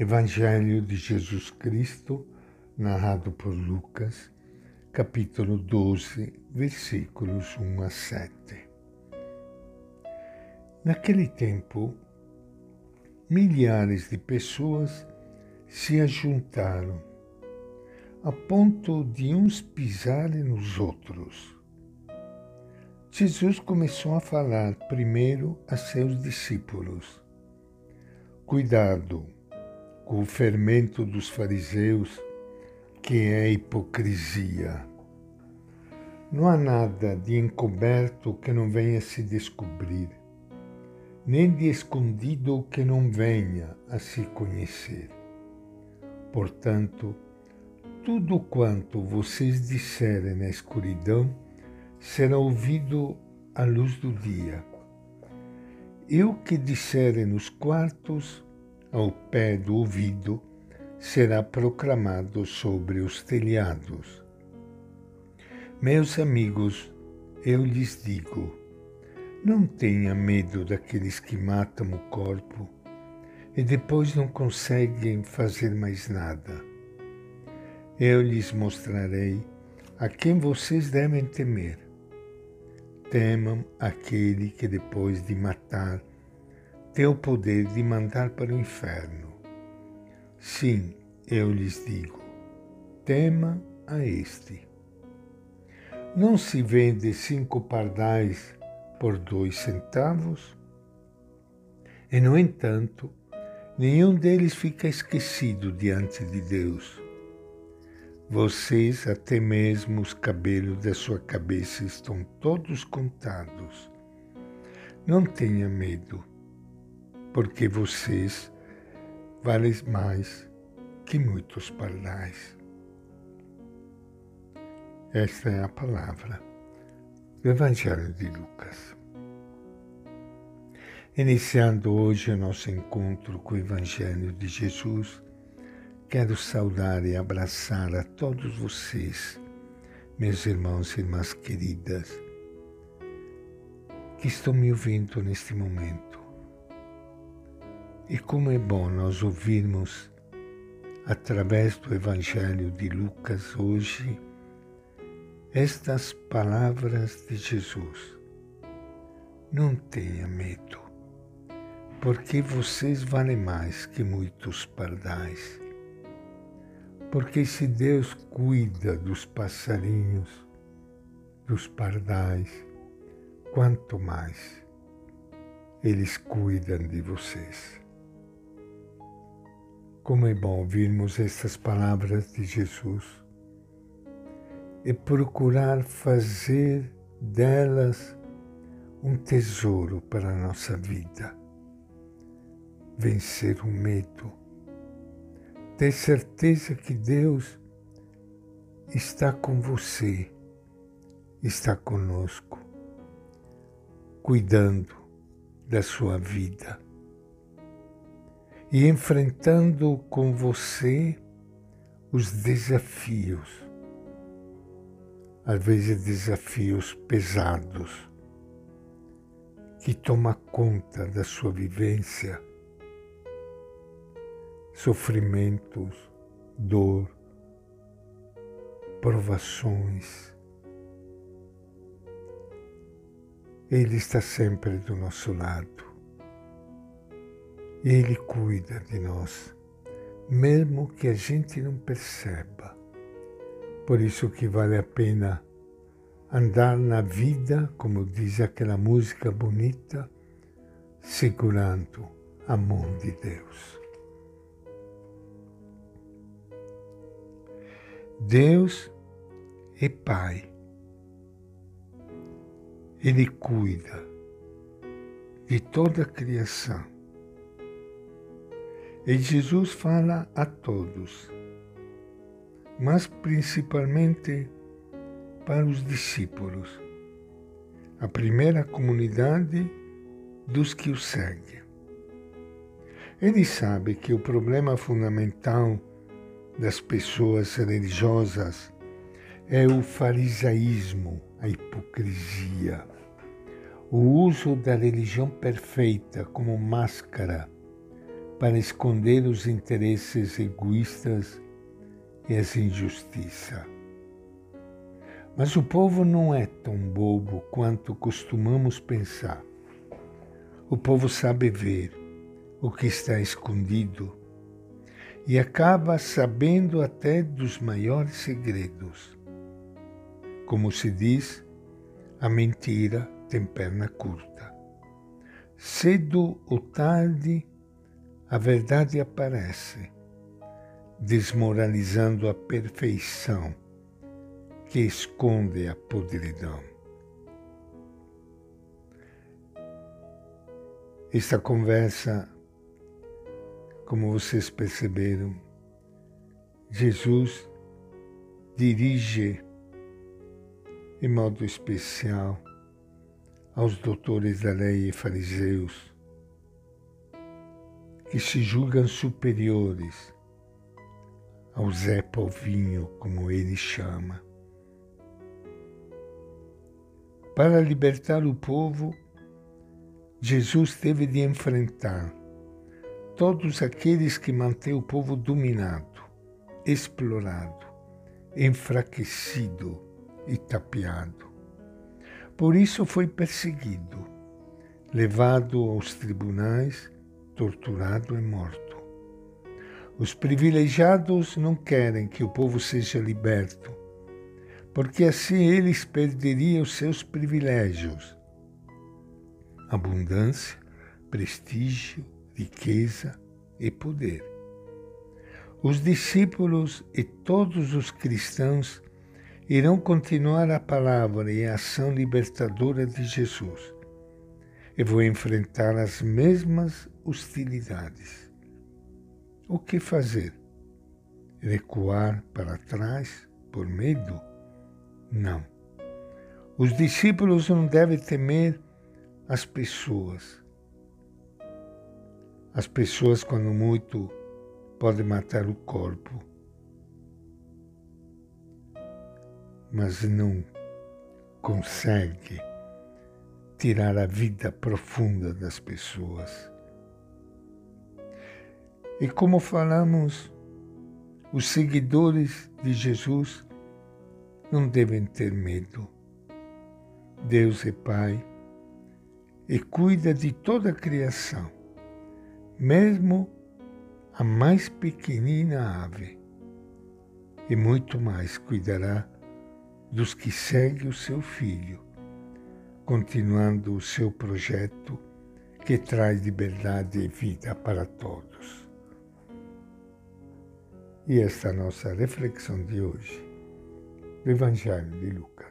Evangelho de Jesus Cristo, narrado por Lucas, capítulo 12, versículos 1 a 7. Naquele tempo, milhares de pessoas se ajuntaram, a ponto de uns pisarem nos outros. Jesus começou a falar primeiro a seus discípulos. Cuidado o fermento dos fariseus, que é hipocrisia. Não há nada de encoberto que não venha se descobrir, nem de escondido que não venha a se conhecer. Portanto, tudo quanto vocês disserem na escuridão será ouvido à luz do dia. E o que disserem nos quartos, ao pé do ouvido, será proclamado sobre os telhados. Meus amigos, eu lhes digo, não tenha medo daqueles que matam o corpo e depois não conseguem fazer mais nada. Eu lhes mostrarei a quem vocês devem temer. Temam aquele que depois de matar tem o poder de mandar para o inferno. Sim, eu lhes digo, tema a este. Não se vende cinco pardais por dois centavos? E, no entanto, nenhum deles fica esquecido diante de Deus. Vocês, até mesmo os cabelos da sua cabeça, estão todos contados. Não tenha medo, porque vocês valem mais que muitos pardais. Esta é a palavra do Evangelho de Lucas. Iniciando hoje o nosso encontro com o Evangelho de Jesus, Quero saudar e abraçar a todos vocês, meus irmãos e irmãs queridas, que estão me ouvindo neste momento. E como é bom nós ouvirmos, através do Evangelho de Lucas hoje, estas palavras de Jesus. Não tenha medo, porque vocês valem mais que muitos pardais porque se Deus cuida dos passarinhos, dos pardais, quanto mais eles cuidam de vocês. Como é bom ouvirmos estas palavras de Jesus e procurar fazer delas um tesouro para a nossa vida. Vencer o medo ter certeza que Deus está com você, está conosco, cuidando da sua vida e enfrentando com você os desafios, às vezes desafios pesados, que toma conta da sua vivência sofrimentos, dor, provações. Ele está sempre do nosso lado. Ele cuida de nós, mesmo que a gente não perceba. Por isso que vale a pena andar na vida, como diz aquela música bonita, segurando a mão de Deus. Deus é Pai. Ele cuida de toda a criação. E Jesus fala a todos, mas principalmente para os discípulos, a primeira comunidade dos que o seguem. Ele sabe que o problema fundamental das pessoas religiosas é o farisaísmo, a hipocrisia, o uso da religião perfeita como máscara para esconder os interesses egoístas e as injustiças. Mas o povo não é tão bobo quanto costumamos pensar. O povo sabe ver o que está escondido e acaba sabendo até dos maiores segredos. Como se diz, a mentira tem perna curta. Cedo ou tarde, a verdade aparece, desmoralizando a perfeição que esconde a podridão. Esta conversa, como vocês perceberam, Jesus dirige em modo especial aos doutores da lei e fariseus que se julgam superiores ao Zé Povinho, como ele chama. Para libertar o povo, Jesus teve de enfrentar todos aqueles que mantêm o povo dominado, explorado, enfraquecido e tapeado. Por isso foi perseguido, levado aos tribunais, torturado e morto. Os privilegiados não querem que o povo seja liberto, porque assim eles perderiam seus privilégios abundância, prestígio, riqueza e poder. Os discípulos e todos os cristãos irão continuar a palavra e a ação libertadora de Jesus e vão enfrentar as mesmas hostilidades. O que fazer? Recuar para trás por medo? Não. Os discípulos não devem temer as pessoas. As pessoas, quando muito, podem matar o corpo, mas não consegue tirar a vida profunda das pessoas. E como falamos, os seguidores de Jesus não devem ter medo. Deus é Pai e cuida de toda a criação, mesmo a mais pequenina ave, e muito mais cuidará dos que seguem o seu filho, continuando o seu projeto que traz liberdade e vida para todos. E esta é nossa reflexão de hoje do Evangelho de Lucas.